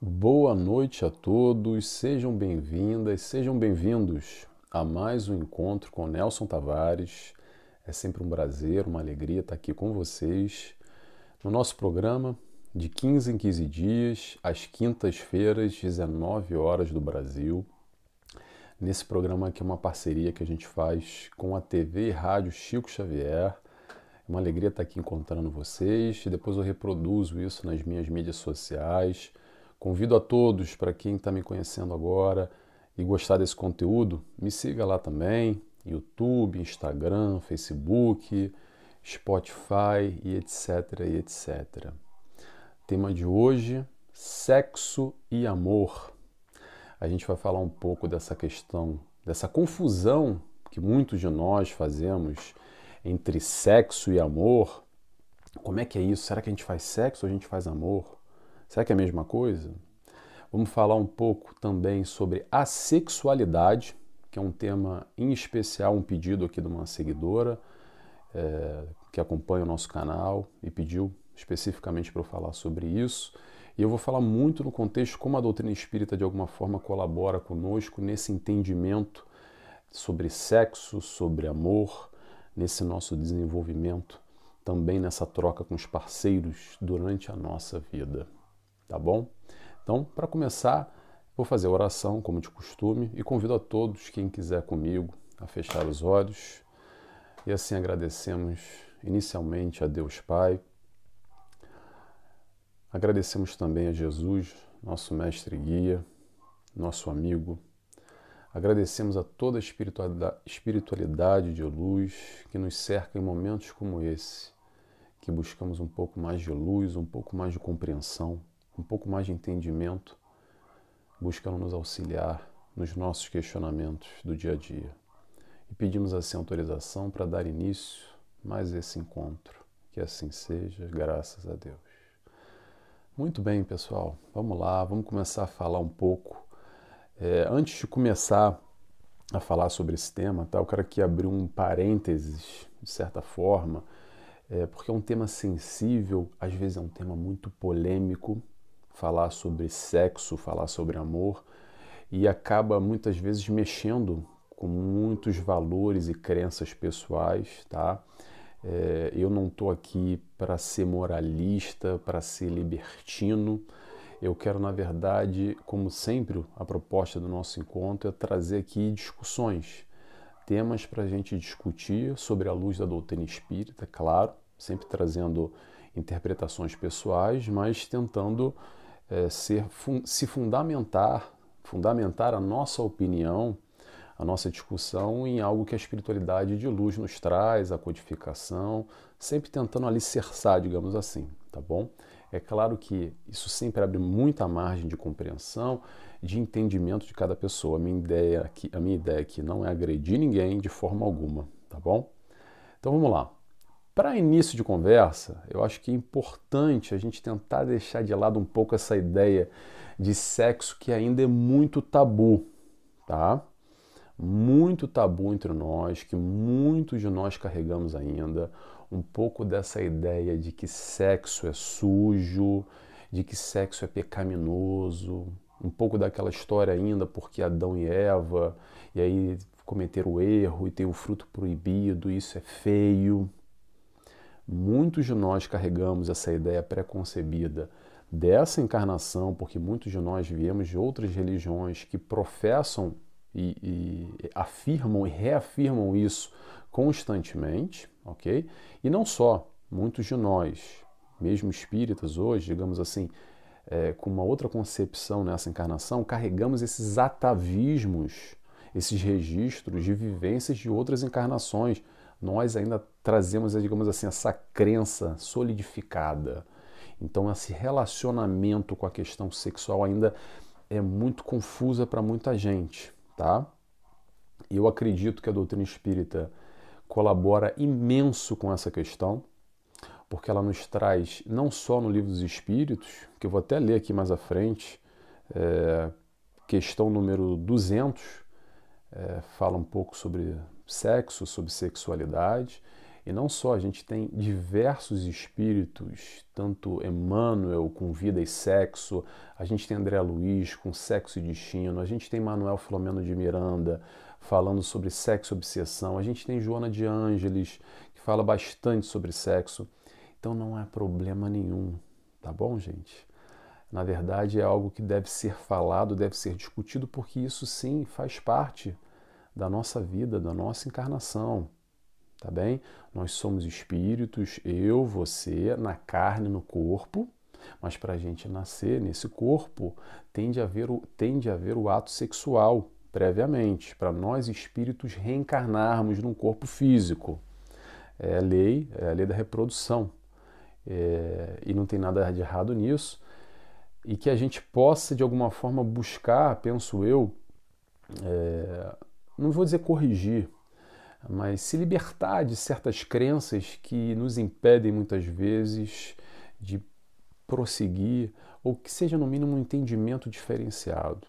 Boa noite a todos, sejam bem-vindas, sejam bem-vindos a mais um encontro com Nelson Tavares. É sempre um prazer, uma alegria estar aqui com vocês no nosso programa de 15 em 15 dias, às quintas-feiras, 19 horas do Brasil. Nesse programa aqui é uma parceria que a gente faz com a TV e Rádio Chico Xavier. É uma alegria estar aqui encontrando vocês e depois eu reproduzo isso nas minhas mídias sociais Convido a todos, para quem está me conhecendo agora e gostar desse conteúdo, me siga lá também, YouTube, Instagram, Facebook, Spotify e etc, e etc. Tema de hoje, sexo e amor. A gente vai falar um pouco dessa questão, dessa confusão que muitos de nós fazemos entre sexo e amor. Como é que é isso? Será que a gente faz sexo ou a gente faz amor? Será que é a mesma coisa? Vamos falar um pouco também sobre a sexualidade, que é um tema em especial, um pedido aqui de uma seguidora é, que acompanha o nosso canal e pediu especificamente para eu falar sobre isso. E eu vou falar muito no contexto como a doutrina espírita de alguma forma colabora conosco nesse entendimento sobre sexo, sobre amor, nesse nosso desenvolvimento, também nessa troca com os parceiros durante a nossa vida tá bom? Então, para começar, vou fazer a oração, como de costume, e convido a todos, quem quiser comigo, a fechar os olhos. E assim agradecemos inicialmente a Deus Pai, agradecemos também a Jesus, nosso mestre e guia, nosso amigo. Agradecemos a toda a espiritualidade de luz que nos cerca em momentos como esse, que buscamos um pouco mais de luz, um pouco mais de compreensão um pouco mais de entendimento, buscando nos auxiliar nos nossos questionamentos do dia a dia. E pedimos assim autorização para dar início mais esse encontro. Que assim seja, graças a Deus. Muito bem, pessoal, vamos lá, vamos começar a falar um pouco. É, antes de começar a falar sobre esse tema, tá, eu quero aqui abrir um parênteses, de certa forma, é, porque é um tema sensível, às vezes é um tema muito polêmico, falar sobre sexo, falar sobre amor e acaba muitas vezes mexendo com muitos valores e crenças pessoais, tá? É, eu não estou aqui para ser moralista, para ser libertino. Eu quero, na verdade, como sempre, a proposta do nosso encontro é trazer aqui discussões, temas para a gente discutir sobre a luz da doutrina espírita, claro, sempre trazendo interpretações pessoais, mas tentando é, ser, se fundamentar, fundamentar a nossa opinião, a nossa discussão em algo que a espiritualidade de luz nos traz, a codificação, sempre tentando alicerçar, digamos assim, tá bom? É claro que isso sempre abre muita margem de compreensão, de entendimento de cada pessoa. A minha ideia aqui, a minha ideia aqui não é agredir ninguém de forma alguma, tá bom? Então vamos lá. Para início de conversa, eu acho que é importante a gente tentar deixar de lado um pouco essa ideia de sexo que ainda é muito tabu, tá? Muito tabu entre nós, que muitos de nós carregamos ainda, um pouco dessa ideia de que sexo é sujo, de que sexo é pecaminoso, um pouco daquela história ainda porque Adão e Eva, e aí cometeram o erro e tem o fruto proibido, isso é feio. Muitos de nós carregamos essa ideia preconcebida dessa encarnação, porque muitos de nós viemos de outras religiões que professam e, e, afirmam e reafirmam isso constantemente, ok? E não só, muitos de nós, mesmo espíritas hoje, digamos assim, é, com uma outra concepção nessa encarnação, carregamos esses atavismos, esses registros de vivências de outras encarnações, nós ainda trazemos, digamos assim, essa crença solidificada. Então, esse relacionamento com a questão sexual ainda é muito confusa para muita gente, tá? Eu acredito que a doutrina espírita colabora imenso com essa questão, porque ela nos traz, não só no livro dos Espíritos, que eu vou até ler aqui mais à frente, é, questão número 200, é, fala um pouco sobre sexo, sobre sexualidade, E não só, a gente tem diversos espíritos, tanto Emmanuel com vida e sexo, a gente tem André Luiz com sexo e destino, a gente tem Manuel Filomeno de Miranda falando sobre sexo e obsessão, a gente tem Joana de Ângeles que fala bastante sobre sexo. Então não há problema nenhum, tá bom, gente? Na verdade, é algo que deve ser falado, deve ser discutido, porque isso sim faz parte da nossa vida, da nossa encarnação tá bem? Nós somos espíritos, eu, você, na carne, no corpo, mas para a gente nascer nesse corpo tem de haver o, haver o ato sexual previamente, para nós espíritos reencarnarmos num corpo físico. É a lei, é a lei da reprodução. É, e não tem nada de errado nisso. E que a gente possa, de alguma forma, buscar, penso eu, é, não vou dizer corrigir, mas se libertar de certas crenças que nos impedem muitas vezes de prosseguir ou que seja no mínimo um entendimento diferenciado.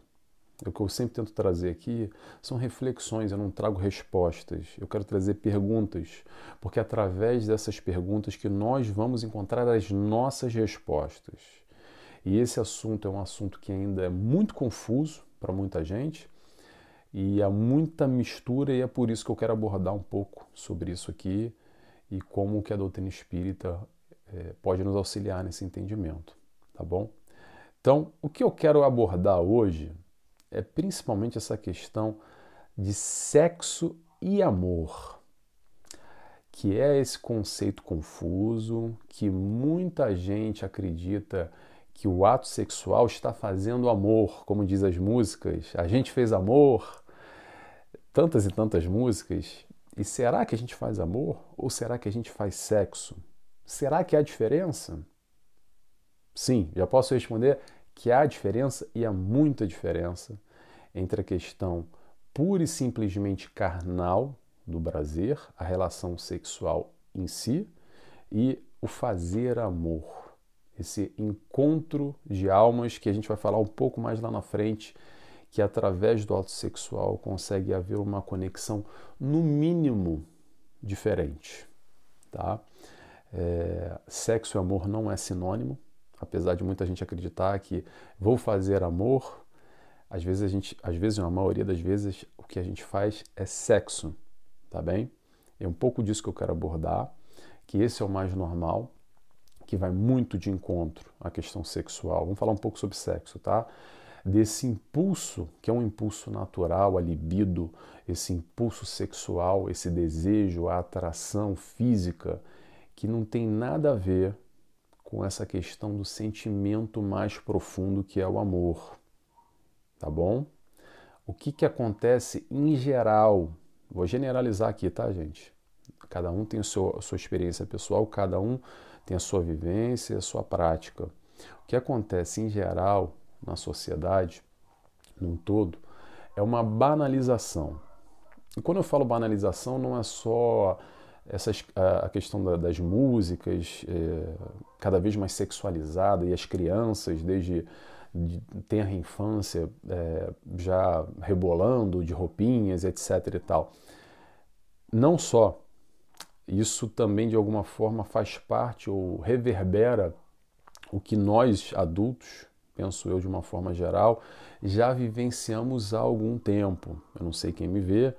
O que eu sempre tento trazer aqui são reflexões, eu não trago respostas, eu quero trazer perguntas, porque é através dessas perguntas que nós vamos encontrar as nossas respostas. E esse assunto é um assunto que ainda é muito confuso para muita gente, e há muita mistura e é por isso que eu quero abordar um pouco sobre isso aqui e como que a doutrina espírita é, pode nos auxiliar nesse entendimento, tá bom? Então, o que eu quero abordar hoje é principalmente essa questão de sexo e amor, que é esse conceito confuso que muita gente acredita que o ato sexual está fazendo amor, como diz as músicas. A gente fez amor, tantas e tantas músicas. E será que a gente faz amor ou será que a gente faz sexo? Será que há diferença? Sim, já posso responder que há diferença e há muita diferença entre a questão pura e simplesmente carnal do prazer, a relação sexual em si, e o fazer amor, esse encontro de almas que a gente vai falar um pouco mais lá na frente que através do ato sexual consegue haver uma conexão, no mínimo, diferente. Tá? É, sexo e amor não é sinônimo, apesar de muita gente acreditar que vou fazer amor, às vezes a gente, às vezes, na maioria das vezes, o que a gente faz é sexo, tá bem? É um pouco disso que eu quero abordar, que esse é o mais normal, que vai muito de encontro à questão sexual. Vamos falar um pouco sobre sexo, tá? Desse impulso, que é um impulso natural, a libido, esse impulso sexual, esse desejo, a atração física, que não tem nada a ver com essa questão do sentimento mais profundo que é o amor. Tá bom? O que, que acontece em geral? Vou generalizar aqui, tá, gente? Cada um tem a sua, sua experiência pessoal, cada um tem a sua vivência, a sua prática. O que acontece em geral na sociedade num todo é uma banalização. E quando eu falo banalização, não é só essas, a questão das músicas é, cada vez mais sexualizada e as crianças, desde de tenra infância, é, já rebolando de roupinhas, etc. e tal. Não só, isso também de alguma forma faz parte ou reverbera o que nós adultos penso eu de uma forma geral, já vivenciamos há algum tempo. Eu não sei quem me vê,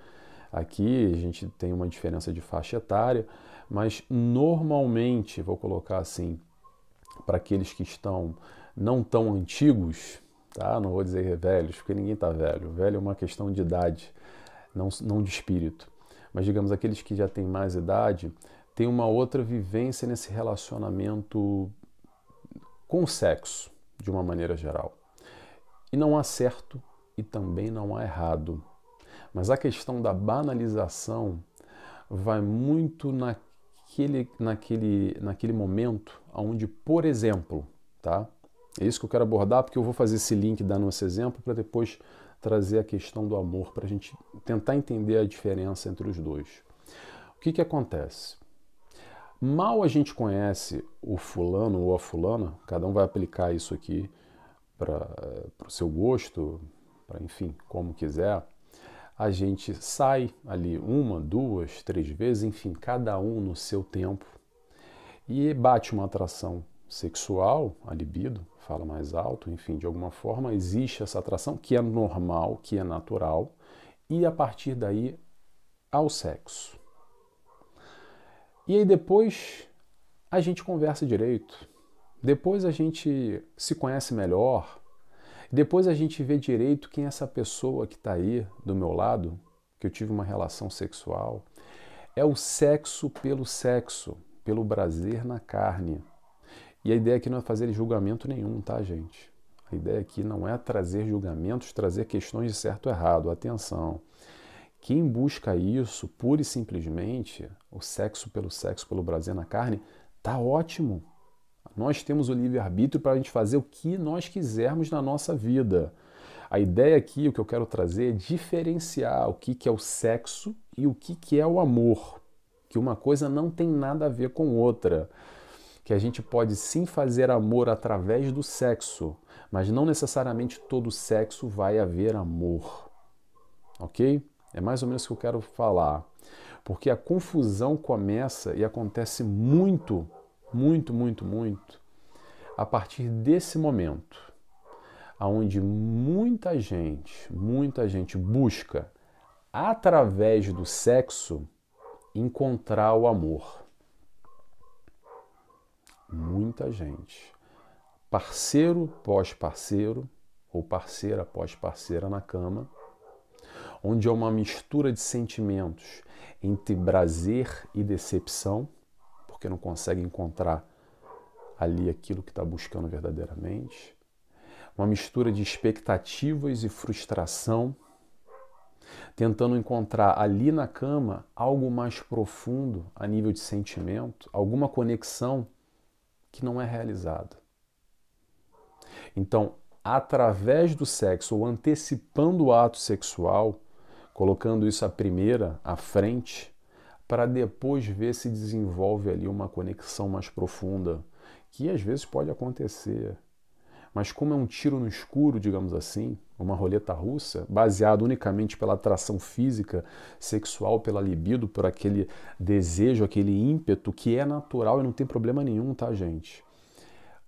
aqui a gente tem uma diferença de faixa etária, mas normalmente, vou colocar assim, para aqueles que estão não tão antigos, tá? não vou dizer velhos, porque ninguém está velho, velho é uma questão de idade, não, não de espírito. Mas digamos, aqueles que já têm mais idade, têm uma outra vivência nesse relacionamento com o sexo de uma maneira geral. E não há certo e também não há errado. Mas a questão da banalização vai muito naquele, naquele, naquele momento onde, por exemplo, tá? É isso que eu quero abordar, porque eu vou fazer esse link dando esse exemplo para depois trazer a questão do amor, para a gente tentar entender a diferença entre os dois. O que, que acontece? Mal a gente conhece o fulano ou a fulana, cada um vai aplicar isso aqui para o seu gosto, para enfim, como quiser. a gente sai ali uma, duas, três vezes, enfim, cada um no seu tempo, e bate uma atração sexual, a libido, fala mais alto, enfim, de alguma forma existe essa atração que é normal, que é natural, e a partir daí ao sexo. E aí depois a gente conversa direito, depois a gente se conhece melhor, depois a gente vê direito quem é essa pessoa que está aí do meu lado, que eu tive uma relação sexual. É o sexo pelo sexo, pelo prazer na carne. E a ideia aqui não é fazer julgamento nenhum, tá, gente? A ideia aqui não é trazer julgamentos, trazer questões de certo ou errado. Atenção. Quem busca isso, pura e simplesmente, o sexo pelo sexo, pelo prazer na carne, tá ótimo. Nós temos o livre-arbítrio para a gente fazer o que nós quisermos na nossa vida. A ideia aqui, o que eu quero trazer, é diferenciar o que, que é o sexo e o que, que é o amor. Que uma coisa não tem nada a ver com outra. Que a gente pode sim fazer amor através do sexo, mas não necessariamente todo sexo vai haver amor. Ok? É mais ou menos o que eu quero falar. Porque a confusão começa e acontece muito muito, muito, muito, a partir desse momento, aonde muita gente, muita gente busca através do sexo encontrar o amor. Muita gente. Parceiro pós parceiro ou parceira pós parceira na cama, onde é uma mistura de sentimentos entre prazer e decepção porque não consegue encontrar ali aquilo que está buscando verdadeiramente. Uma mistura de expectativas e frustração, tentando encontrar ali na cama algo mais profundo a nível de sentimento, alguma conexão que não é realizada. Então, através do sexo ou antecipando o ato sexual, colocando isso à primeira, à frente, para depois ver se desenvolve ali uma conexão mais profunda, que às vezes pode acontecer. Mas como é um tiro no escuro, digamos assim, uma roleta russa, baseado unicamente pela atração física, sexual, pela libido, por aquele desejo, aquele ímpeto que é natural e não tem problema nenhum, tá, gente?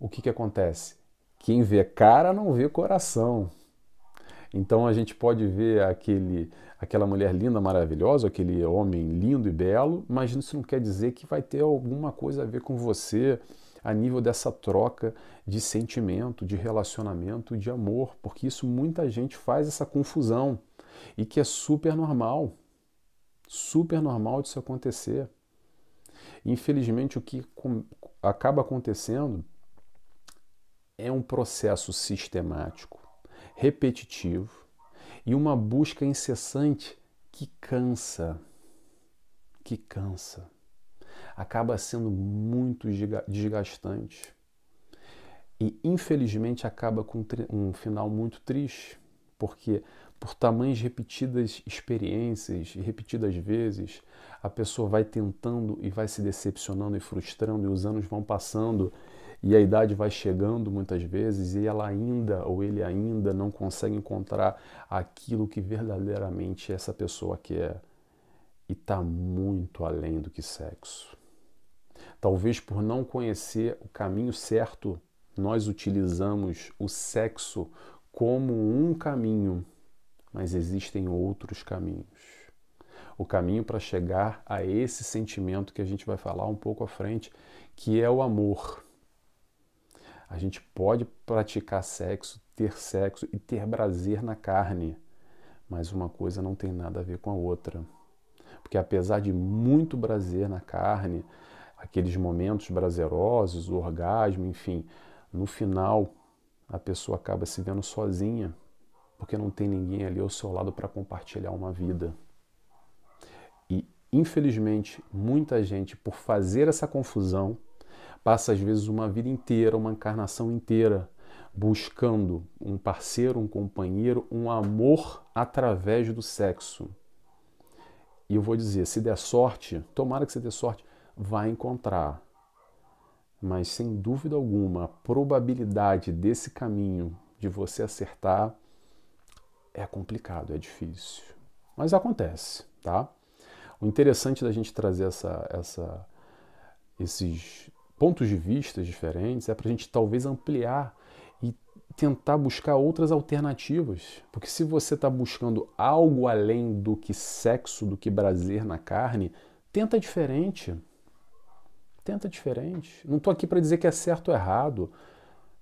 O que que acontece? Quem vê cara não vê coração. Então a gente pode ver aquele, aquela mulher linda, maravilhosa, aquele homem lindo e belo, mas isso não quer dizer que vai ter alguma coisa a ver com você a nível dessa troca de sentimento, de relacionamento, de amor, porque isso muita gente faz essa confusão e que é super normal, super normal disso acontecer. Infelizmente, o que acaba acontecendo é um processo sistemático repetitivo e uma busca incessante que cansa, que cansa. Acaba sendo muito desgastante e infelizmente acaba com um final muito triste, porque por tamanhas repetidas experiências e repetidas vezes, a pessoa vai tentando e vai se decepcionando e frustrando e os anos vão passando e a idade vai chegando muitas vezes e ela ainda ou ele ainda não consegue encontrar aquilo que verdadeiramente essa pessoa quer e está muito além do que sexo. Talvez por não conhecer o caminho certo, nós utilizamos o sexo como um caminho, mas existem outros caminhos. O caminho para chegar a esse sentimento que a gente vai falar um pouco à frente, que é o amor a gente pode praticar sexo, ter sexo e ter prazer na carne, mas uma coisa não tem nada a ver com a outra. Porque apesar de muito prazer na carne, aqueles momentos prazerosos, o orgasmo, enfim, no final a pessoa acaba se vendo sozinha, porque não tem ninguém ali ao seu lado para compartilhar uma vida. E infelizmente, muita gente por fazer essa confusão passa às vezes uma vida inteira, uma encarnação inteira, buscando um parceiro, um companheiro, um amor através do sexo. E eu vou dizer, se der sorte, tomara que você dê sorte, vai encontrar. Mas sem dúvida alguma, a probabilidade desse caminho de você acertar é complicado, é difícil. mas acontece, tá? O interessante da gente trazer essa, essa, esses pontos de vista diferentes é para a gente talvez ampliar e tentar buscar outras alternativas. Porque se você está buscando algo além do que sexo, do que prazer na carne, tenta diferente. Tenta diferente. Não estou aqui para dizer que é certo ou errado.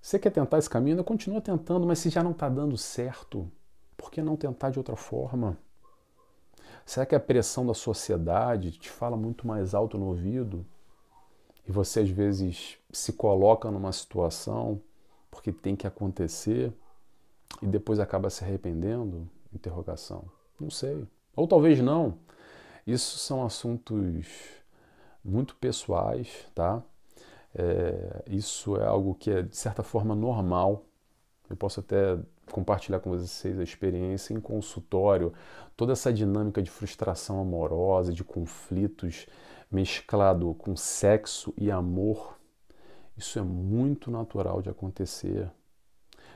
Você quer tentar esse caminho? Continua tentando, mas se já não está dando certo, por que não tentar de outra forma? Será que a pressão da sociedade te fala muito mais alto no ouvido? E você às vezes se coloca numa situação porque tem que acontecer e depois acaba se arrependendo? Interrogação. Não sei. Ou talvez não. Isso são assuntos muito pessoais, tá? É, isso é algo que é de certa forma normal. Eu posso até compartilhar com vocês a experiência em consultório, toda essa dinâmica de frustração amorosa, de conflitos mesclado com sexo e amor. Isso é muito natural de acontecer,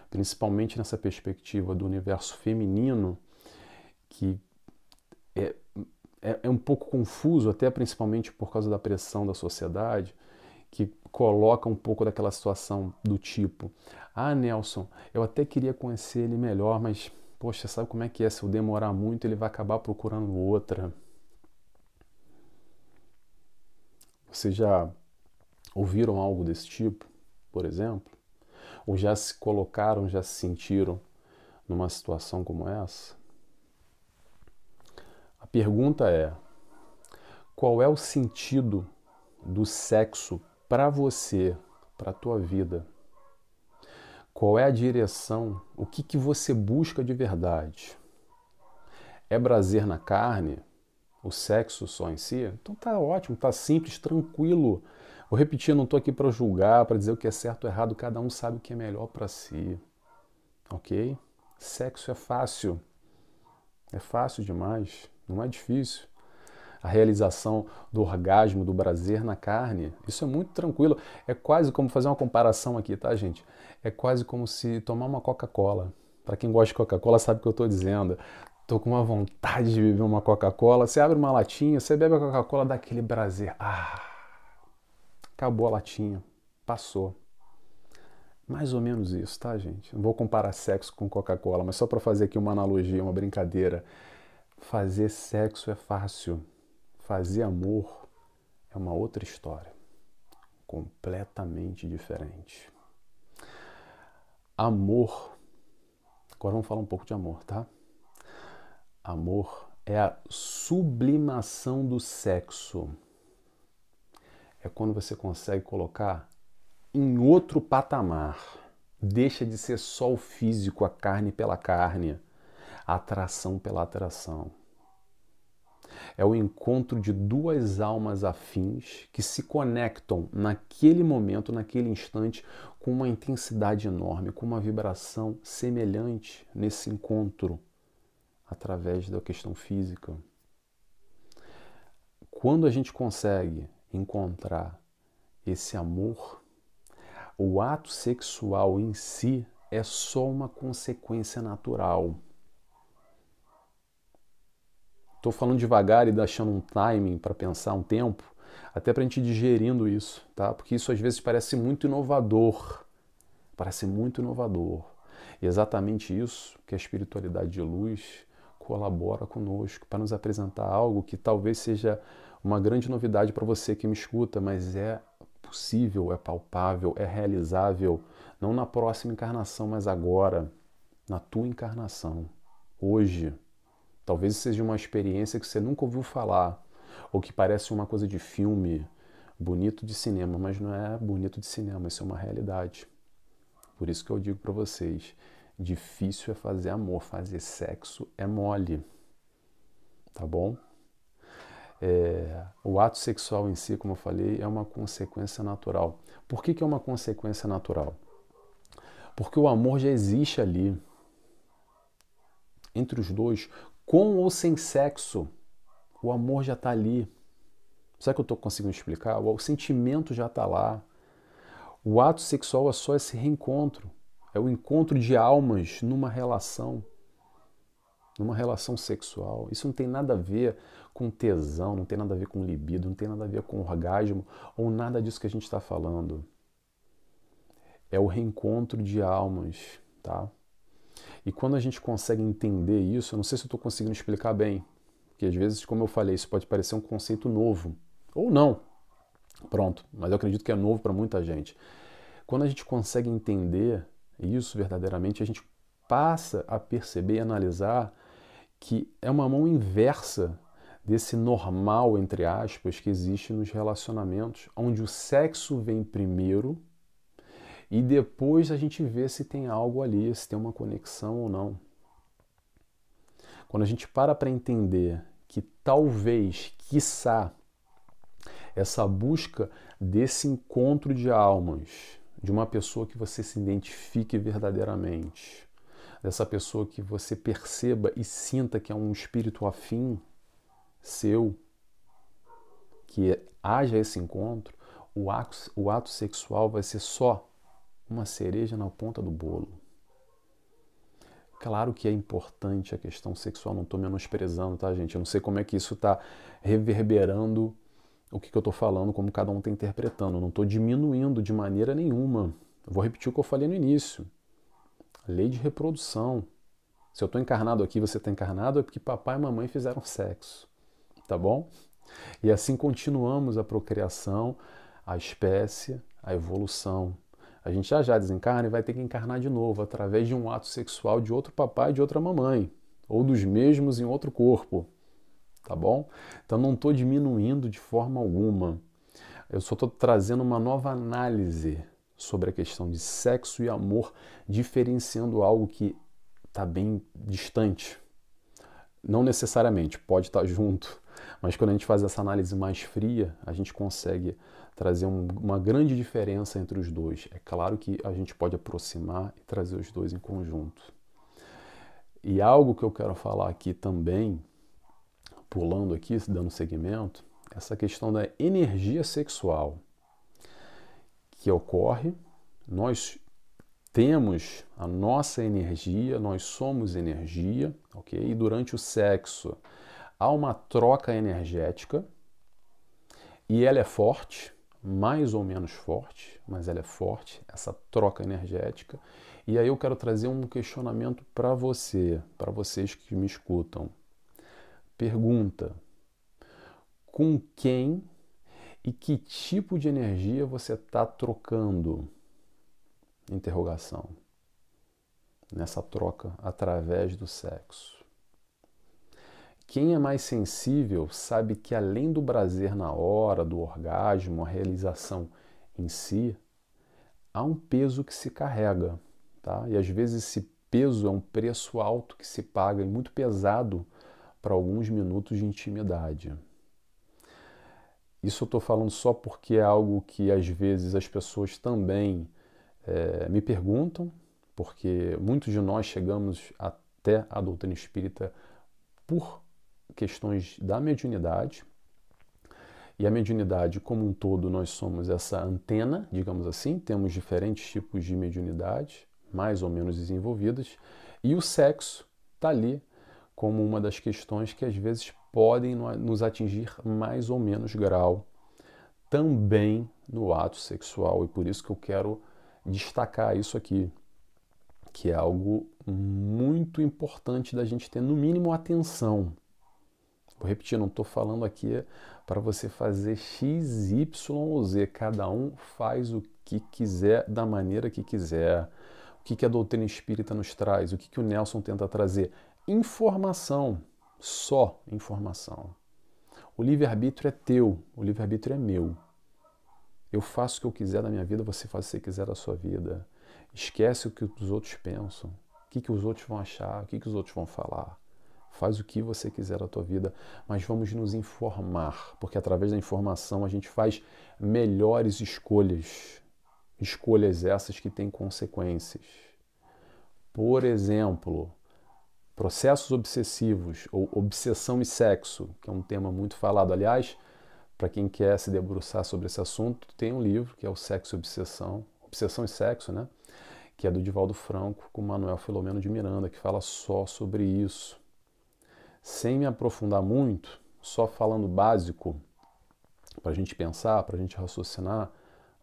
principalmente nessa perspectiva do universo feminino, que é, é, é um pouco confuso, até principalmente por causa da pressão da sociedade, que coloca um pouco daquela situação do tipo: ah, Nelson, eu até queria conhecer ele melhor, mas poxa, sabe como é que é? Se eu demorar muito, ele vai acabar procurando outra. Vocês já ouviram algo desse tipo, por exemplo? Ou já se colocaram, já se sentiram numa situação como essa? A pergunta é: qual é o sentido do sexo para você, para a tua vida? Qual é a direção? O que, que você busca de verdade? É prazer na carne? O sexo só em si? Então tá ótimo, tá simples, tranquilo. Vou repetir, não estou aqui para julgar, para dizer o que é certo ou errado, cada um sabe o que é melhor para si. Ok? Sexo é fácil. É fácil demais, não é difícil a realização do orgasmo, do prazer na carne. Isso é muito tranquilo. É quase como fazer uma comparação aqui, tá, gente? É quase como se tomar uma Coca-Cola. Para quem gosta de Coca-Cola sabe o que eu estou dizendo. Tô com uma vontade de beber uma Coca-Cola. Você abre uma latinha, você bebe a Coca-Cola, dá aquele prazer. Ah, acabou a latinha, passou. Mais ou menos isso, tá, gente? Não vou comparar sexo com Coca-Cola, mas só para fazer aqui uma analogia, uma brincadeira. Fazer sexo é fácil. Fazer amor é uma outra história, completamente diferente. Amor, agora vamos falar um pouco de amor, tá? Amor é a sublimação do sexo. É quando você consegue colocar em outro patamar. Deixa de ser só o físico, a carne pela carne, a atração pela atração é o encontro de duas almas afins que se conectam naquele momento, naquele instante, com uma intensidade enorme, com uma vibração semelhante nesse encontro através da questão física. Quando a gente consegue encontrar esse amor, o ato sexual em si é só uma consequência natural Estou falando devagar e deixando um timing para pensar um tempo, até para a gente ir digerindo isso, tá? Porque isso às vezes parece muito inovador, parece muito inovador. E é exatamente isso que a espiritualidade de luz colabora conosco para nos apresentar algo que talvez seja uma grande novidade para você que me escuta, mas é possível, é palpável, é realizável, não na próxima encarnação, mas agora, na tua encarnação, hoje. Talvez seja uma experiência que você nunca ouviu falar, ou que parece uma coisa de filme, bonito de cinema, mas não é bonito de cinema, isso é uma realidade. Por isso que eu digo para vocês, difícil é fazer amor, fazer sexo é mole, tá bom? É, o ato sexual em si, como eu falei, é uma consequência natural. Por que, que é uma consequência natural? Porque o amor já existe ali. Entre os dois, com ou sem sexo, o amor já está ali. Será que eu estou conseguindo explicar? O sentimento já está lá. O ato sexual é só esse reencontro. É o encontro de almas numa relação. numa relação sexual. Isso não tem nada a ver com tesão, não tem nada a ver com libido, não tem nada a ver com orgasmo ou nada disso que a gente está falando. É o reencontro de almas, tá? E quando a gente consegue entender isso, eu não sei se eu estou conseguindo explicar bem, porque às vezes, como eu falei, isso pode parecer um conceito novo, ou não. Pronto, mas eu acredito que é novo para muita gente. Quando a gente consegue entender isso verdadeiramente, a gente passa a perceber e analisar que é uma mão inversa desse normal, entre aspas, que existe nos relacionamentos, onde o sexo vem primeiro e depois a gente vê se tem algo ali, se tem uma conexão ou não. Quando a gente para para entender que talvez, quiçá, essa busca desse encontro de almas, de uma pessoa que você se identifique verdadeiramente, dessa pessoa que você perceba e sinta que é um espírito afim seu, que haja esse encontro, o ato, o ato sexual vai ser só uma cereja na ponta do bolo. Claro que é importante a questão sexual, não estou menosprezando, tá, gente? Eu não sei como é que isso está reverberando o que, que eu estou falando, como cada um está interpretando. Eu não estou diminuindo de maneira nenhuma. Eu vou repetir o que eu falei no início. Lei de reprodução. Se eu estou encarnado aqui, você está encarnado, é porque papai e mamãe fizeram sexo. Tá bom? E assim continuamos a procriação, a espécie, a evolução. A gente já já desencarna e vai ter que encarnar de novo através de um ato sexual de outro papai e de outra mamãe, ou dos mesmos em outro corpo. Tá bom? Então não estou diminuindo de forma alguma. Eu só estou trazendo uma nova análise sobre a questão de sexo e amor, diferenciando algo que está bem distante. Não necessariamente, pode estar tá junto, mas quando a gente faz essa análise mais fria, a gente consegue trazer um, uma grande diferença entre os dois. É claro que a gente pode aproximar e trazer os dois em conjunto. E algo que eu quero falar aqui também, pulando aqui, dando seguimento, essa questão da energia sexual que ocorre. Nós temos a nossa energia, nós somos energia, ok? E durante o sexo há uma troca energética e ela é forte, mais ou menos forte, mas ela é forte, essa troca energética. E aí eu quero trazer um questionamento para você, para vocês que me escutam. Pergunta: com quem e que tipo de energia você está trocando? Interrogação. Nessa troca através do sexo. Quem é mais sensível sabe que além do prazer na hora, do orgasmo, a realização em si, há um peso que se carrega, tá? E às vezes esse peso é um preço alto que se paga e muito pesado para alguns minutos de intimidade. Isso eu estou falando só porque é algo que às vezes as pessoas também é, me perguntam, porque muitos de nós chegamos até a doutrina espírita por questões da mediunidade. E a mediunidade, como um todo, nós somos essa antena, digamos assim, temos diferentes tipos de mediunidade, mais ou menos desenvolvidas, e o sexo está ali como uma das questões que às vezes podem nos atingir mais ou menos grau também no ato sexual, e por isso que eu quero destacar isso aqui, que é algo muito importante da gente ter, no mínimo, atenção. Vou repetir, não estou falando aqui para você fazer X, Y ou Z. Cada um faz o que quiser, da maneira que quiser. O que, que a doutrina espírita nos traz? O que, que o Nelson tenta trazer? Informação. Só informação. O livre-arbítrio é teu, o livre-arbítrio é meu. Eu faço o que eu quiser da minha vida, você faz o que você quiser da sua vida. Esquece o que os outros pensam. O que, que os outros vão achar, o que, que os outros vão falar faz o que você quiser da tua vida, mas vamos nos informar, porque através da informação a gente faz melhores escolhas, escolhas essas que têm consequências. Por exemplo, processos obsessivos ou obsessão e sexo, que é um tema muito falado. Aliás, para quem quer se debruçar sobre esse assunto, tem um livro que é o Sexo e Obsessão, Obsessão e Sexo, né? Que é do Divaldo Franco com Manuel Filomeno de Miranda, que fala só sobre isso sem me aprofundar muito, só falando básico, para a gente pensar, para a gente raciocinar,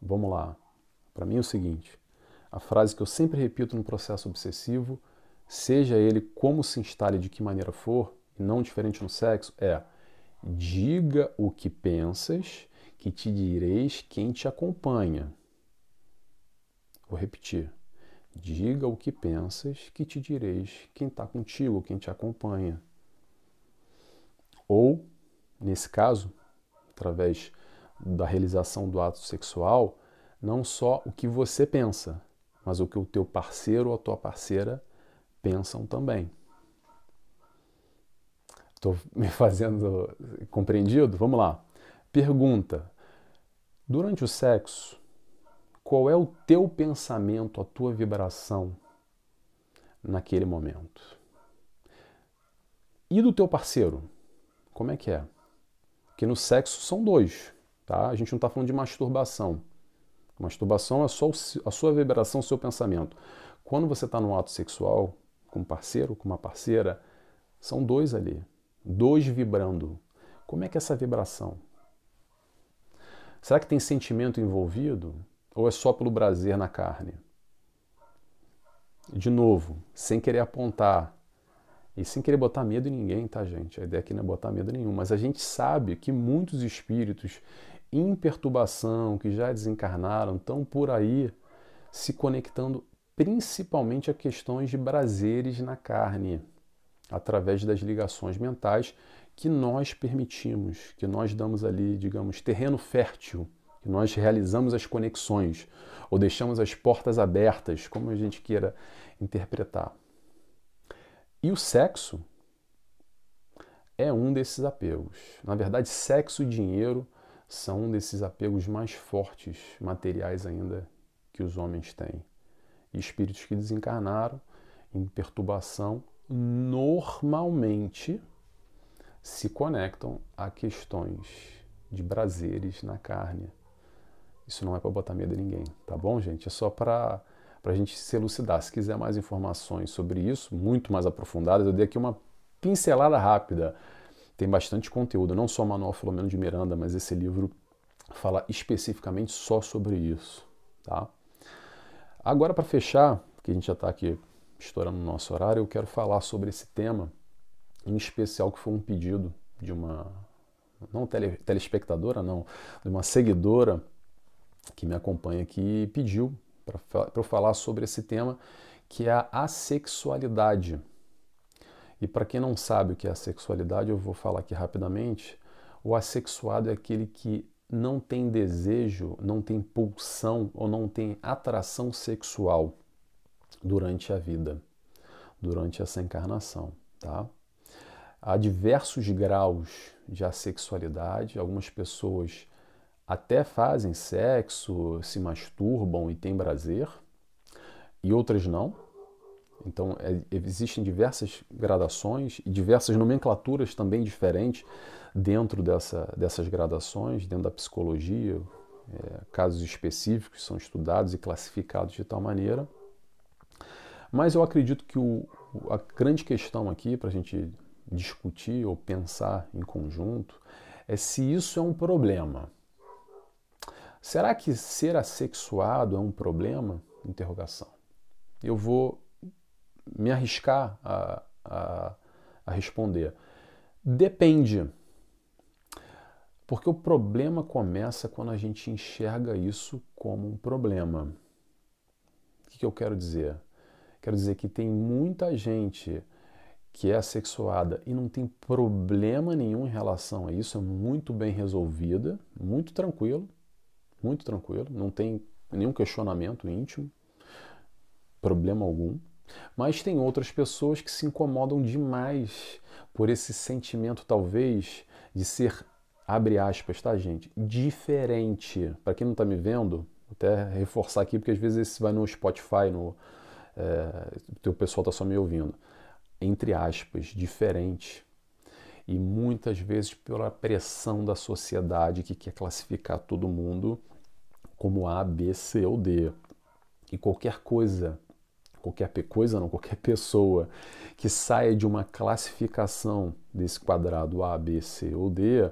vamos lá. Para mim é o seguinte: a frase que eu sempre repito no processo obsessivo, seja ele como se instale de que maneira for, e não diferente no sexo, é diga o que pensas, que te direis quem te acompanha. Vou repetir. Diga o que pensas, que te direis quem está contigo, quem te acompanha. Ou, nesse caso, através da realização do ato sexual, não só o que você pensa, mas o que o teu parceiro ou a tua parceira pensam também. Estou me fazendo compreendido? Vamos lá. Pergunta: durante o sexo, qual é o teu pensamento, a tua vibração naquele momento? E do teu parceiro? Como é que é? Porque no sexo são dois, tá? A gente não está falando de masturbação. Masturbação é só a sua vibração, o seu pensamento. Quando você está no ato sexual, com um parceiro, com uma parceira, são dois ali, dois vibrando. Como é que é essa vibração? Será que tem sentimento envolvido? Ou é só pelo prazer na carne? De novo, sem querer apontar e sem querer botar medo em ninguém, tá, gente? A ideia aqui não é botar medo nenhum, mas a gente sabe que muitos espíritos em perturbação, que já desencarnaram, estão por aí se conectando principalmente a questões de prazeres na carne, através das ligações mentais que nós permitimos, que nós damos ali, digamos, terreno fértil, que nós realizamos as conexões ou deixamos as portas abertas, como a gente queira interpretar. E o sexo é um desses apegos. Na verdade, sexo e dinheiro são um desses apegos mais fortes, materiais ainda, que os homens têm. Espíritos que desencarnaram em perturbação normalmente se conectam a questões de prazeres na carne. Isso não é para botar medo em ninguém, tá bom, gente? É só para para a gente se elucidar. Se quiser mais informações sobre isso, muito mais aprofundadas, eu dei aqui uma pincelada rápida. Tem bastante conteúdo, não só o Manual Filomeno de Miranda, mas esse livro fala especificamente só sobre isso. Tá? Agora, para fechar, que a gente já está aqui estourando o nosso horário, eu quero falar sobre esse tema, em especial que foi um pedido de uma, não tele, telespectadora, não, de uma seguidora que me acompanha aqui e pediu para eu falar sobre esse tema que é a assexualidade. E para quem não sabe o que é a sexualidade, eu vou falar aqui rapidamente. O assexuado é aquele que não tem desejo, não tem pulsão ou não tem atração sexual durante a vida, durante essa encarnação, tá? Há diversos graus de assexualidade, algumas pessoas até fazem sexo, se masturbam e têm prazer, e outras não. Então, é, existem diversas gradações e diversas nomenclaturas também diferentes dentro dessa, dessas gradações, dentro da psicologia. É, casos específicos são estudados e classificados de tal maneira. Mas eu acredito que o, a grande questão aqui para a gente discutir ou pensar em conjunto é se isso é um problema. Será que ser assexuado é um problema? Interrogação. Eu vou me arriscar a, a, a responder. Depende. Porque o problema começa quando a gente enxerga isso como um problema. O que, que eu quero dizer? Quero dizer que tem muita gente que é assexuada e não tem problema nenhum em relação a isso, é muito bem resolvida, muito tranquilo muito tranquilo, não tem nenhum questionamento íntimo, problema algum. Mas tem outras pessoas que se incomodam demais por esse sentimento, talvez, de ser, abre aspas, tá, gente? Diferente. Para quem não está me vendo, até reforçar aqui, porque às vezes você vai no Spotify, no, é, pessoal está só me ouvindo. Entre aspas, diferente e muitas vezes pela pressão da sociedade que quer classificar todo mundo como A, B, C ou D. E qualquer coisa qualquer coisa não, qualquer pessoa que saia de uma classificação desse quadrado A, B, C ou D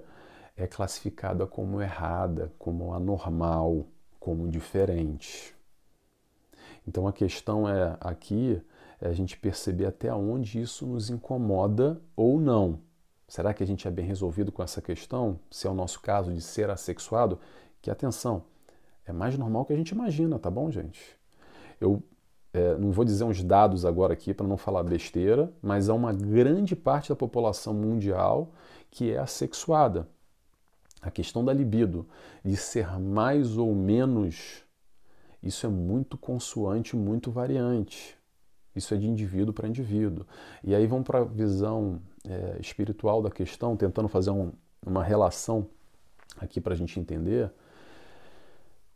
é classificada como errada, como anormal, como diferente. Então a questão é aqui é a gente perceber até onde isso nos incomoda ou não. Será que a gente é bem resolvido com essa questão? Se é o nosso caso de ser assexuado? Que atenção, é mais normal que a gente imagina, tá bom, gente? Eu é, não vou dizer uns dados agora aqui para não falar besteira, mas há uma grande parte da população mundial que é assexuada. A questão da libido, de ser mais ou menos, isso é muito consoante, muito variante. Isso é de indivíduo para indivíduo. E aí vamos para a visão é, espiritual da questão, tentando fazer um, uma relação aqui para a gente entender.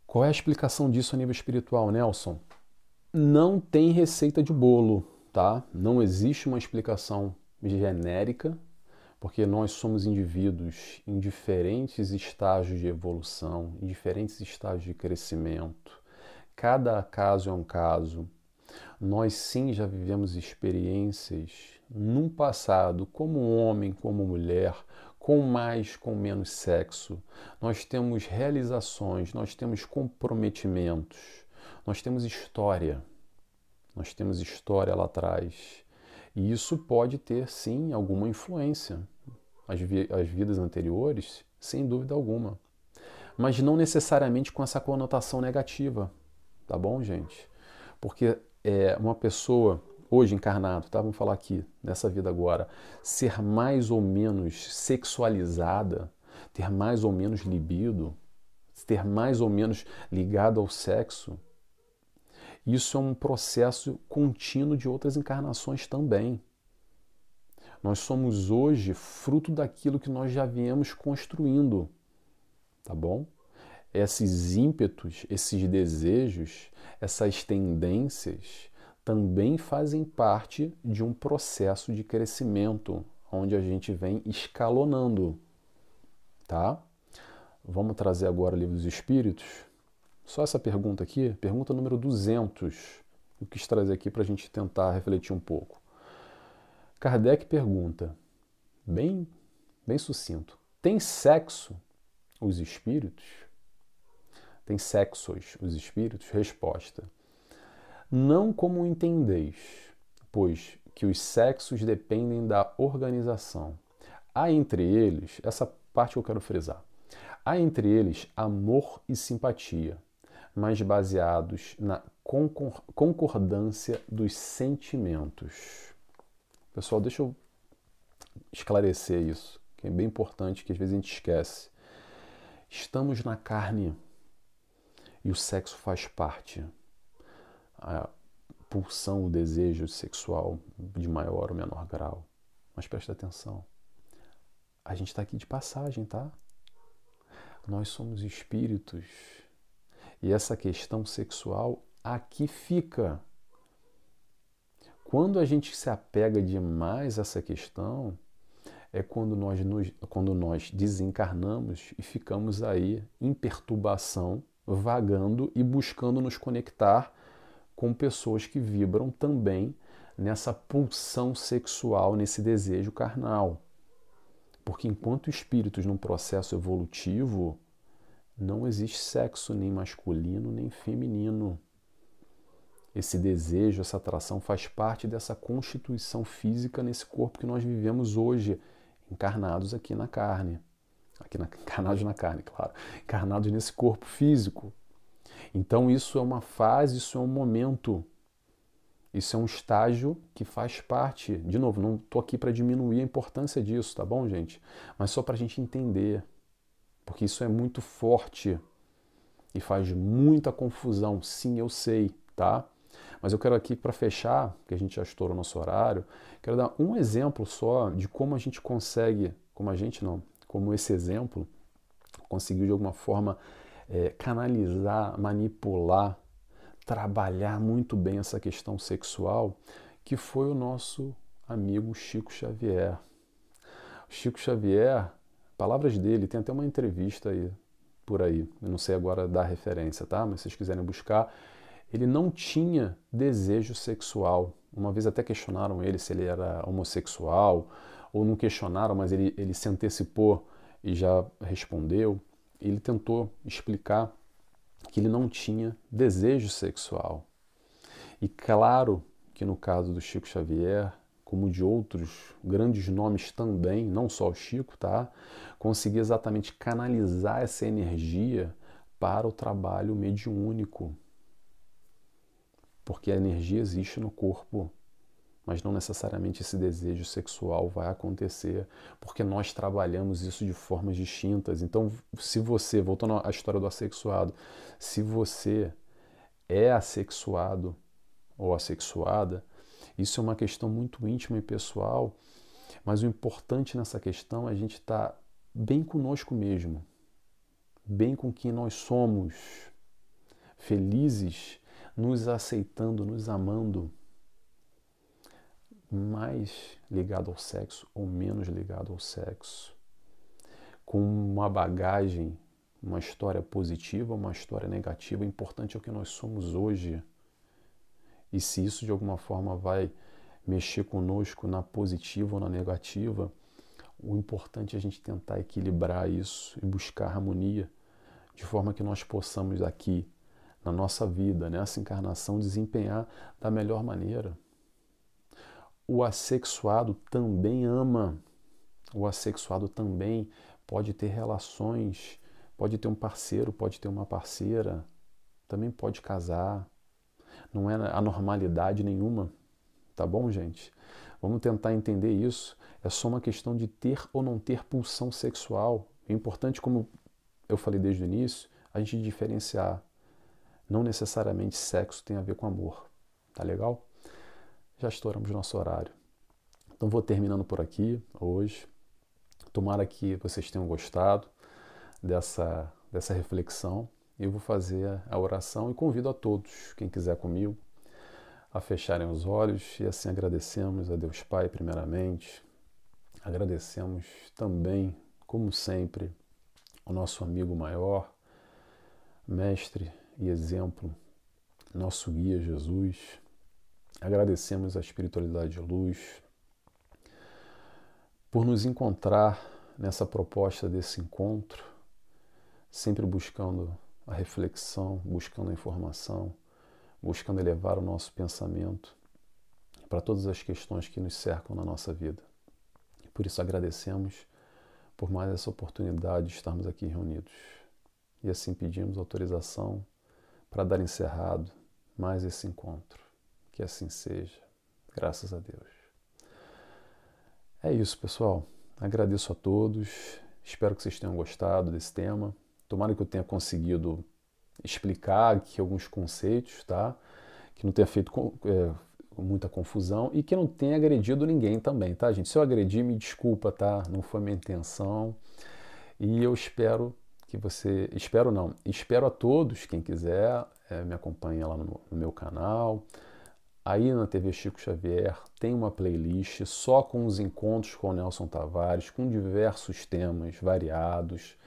Qual é a explicação disso a nível espiritual, Nelson? Não tem receita de bolo, tá? Não existe uma explicação genérica, porque nós somos indivíduos em diferentes estágios de evolução, em diferentes estágios de crescimento. Cada caso é um caso. Nós sim já vivemos experiências num passado, como homem, como mulher, com mais, com menos sexo. Nós temos realizações, nós temos comprometimentos, nós temos história. Nós temos história lá atrás. E isso pode ter, sim, alguma influência. As, vi as vidas anteriores, sem dúvida alguma. Mas não necessariamente com essa conotação negativa. Tá bom, gente? Porque é, uma pessoa hoje encarnado, tá? Vamos falar aqui, nessa vida agora, ser mais ou menos sexualizada, ter mais ou menos libido, ter mais ou menos ligado ao sexo, isso é um processo contínuo de outras encarnações também. Nós somos hoje fruto daquilo que nós já viemos construindo, tá bom? Esses ímpetos, esses desejos, essas tendências, também fazem parte de um processo de crescimento, onde a gente vem escalonando, tá? Vamos trazer agora o livro dos Espíritos. Só essa pergunta aqui, pergunta número 200, eu quis trazer aqui para a gente tentar refletir um pouco. Kardec pergunta, bem, bem sucinto: tem sexo os espíritos? Tem sexos os espíritos? Resposta: não como entendeis, pois que os sexos dependem da organização. Há entre eles, essa parte que eu quero frisar, há entre eles amor e simpatia, mas baseados na concordância dos sentimentos. Pessoal, deixa eu esclarecer isso, que é bem importante, que às vezes a gente esquece. Estamos na carne e o sexo faz parte a pulsão, o desejo sexual de maior ou menor grau. Mas presta atenção, a gente está aqui de passagem, tá? Nós somos espíritos. E essa questão sexual aqui fica. Quando a gente se apega demais a essa questão, é quando nós, nos, quando nós desencarnamos e ficamos aí em perturbação, vagando e buscando nos conectar com pessoas que vibram também nessa pulsão sexual, nesse desejo carnal. Porque enquanto espíritos num processo evolutivo, não existe sexo nem masculino nem feminino. Esse desejo, essa atração faz parte dessa constituição física nesse corpo que nós vivemos hoje, encarnados aqui na carne. Aqui na, encarnados na carne, claro. Encarnados nesse corpo físico. Então isso é uma fase, isso é um momento, isso é um estágio que faz parte. De novo, não estou aqui para diminuir a importância disso, tá bom, gente? Mas só para a gente entender, porque isso é muito forte e faz muita confusão. Sim, eu sei, tá? Mas eu quero aqui para fechar, que a gente já estourou nosso horário, quero dar um exemplo só de como a gente consegue, como a gente não, como esse exemplo conseguiu de alguma forma é, canalizar, manipular, trabalhar muito bem essa questão sexual, que foi o nosso amigo Chico Xavier. Chico Xavier, palavras dele, tem até uma entrevista aí por aí, eu não sei agora dar referência, tá? Mas se vocês quiserem buscar, ele não tinha desejo sexual. Uma vez até questionaram ele se ele era homossexual, ou não questionaram, mas ele, ele se antecipou e já respondeu. Ele tentou explicar que ele não tinha desejo sexual. E claro que no caso do Chico Xavier, como de outros grandes nomes também, não só o Chico, tá? Conseguia exatamente canalizar essa energia para o trabalho mediúnico. Porque a energia existe no corpo, mas não necessariamente esse desejo sexual vai acontecer, porque nós trabalhamos isso de formas distintas. Então, se você, voltando à história do assexuado, se você é assexuado ou assexuada, isso é uma questão muito íntima e pessoal, mas o importante nessa questão é a gente estar tá bem conosco mesmo, bem com quem nós somos, felizes, nos aceitando, nos amando, mais ligado ao sexo ou menos ligado ao sexo, com uma bagagem, uma história positiva, uma história negativa. O importante é o que nós somos hoje e se isso de alguma forma vai mexer conosco na positiva ou na negativa, o importante é a gente tentar equilibrar isso e buscar harmonia, de forma que nós possamos aqui, na nossa vida, nessa encarnação, desempenhar da melhor maneira. O assexuado também ama, o assexuado também pode ter relações, pode ter um parceiro, pode ter uma parceira, também pode casar, não é anormalidade nenhuma, tá bom, gente? Vamos tentar entender isso. É só uma questão de ter ou não ter pulsão sexual. É importante, como eu falei desde o início, a gente diferenciar. Não necessariamente sexo tem a ver com amor. Tá legal? Já estouramos nosso horário. Então vou terminando por aqui hoje. Tomara que vocês tenham gostado dessa, dessa reflexão eu vou fazer a oração e convido a todos, quem quiser comigo, a fecharem os olhos e assim agradecemos a Deus Pai, primeiramente. Agradecemos também, como sempre, o nosso amigo maior, mestre e exemplo, nosso guia Jesus. Agradecemos a espiritualidade de luz por nos encontrar nessa proposta desse encontro, sempre buscando a reflexão, buscando a informação, buscando elevar o nosso pensamento para todas as questões que nos cercam na nossa vida. Por isso agradecemos por mais essa oportunidade de estarmos aqui reunidos. E assim pedimos autorização para dar encerrado mais esse encontro. Que assim seja. Graças a Deus. É isso, pessoal. Agradeço a todos. Espero que vocês tenham gostado desse tema. Tomara que eu tenha conseguido explicar aqui alguns conceitos, tá? Que não tenha feito é, muita confusão e que não tenha agredido ninguém também, tá, gente? Se eu agredi, me desculpa, tá? Não foi minha intenção. E eu espero que você. Espero não. Espero a todos, quem quiser, é, me acompanhe lá no, no meu canal. Aí na TV Chico Xavier tem uma playlist só com os encontros com o Nelson Tavares, com diversos temas variados.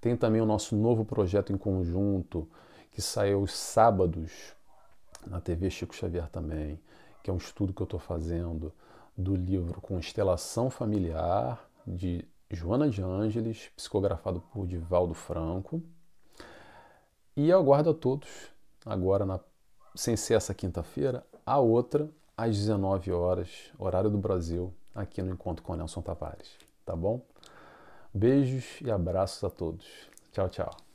Tem também o nosso novo projeto em conjunto, que saiu aos sábados na TV Chico Xavier também, que é um estudo que eu estou fazendo do livro Constelação Familiar, de Joana de Ângeles, psicografado por Divaldo Franco. E aguardo a todos, agora, na, sem ser essa quinta-feira, a outra, às 19 horas, horário do Brasil, aqui no Encontro com Nelson Tavares. Tá bom? Beijos e abraços a todos. Tchau, tchau.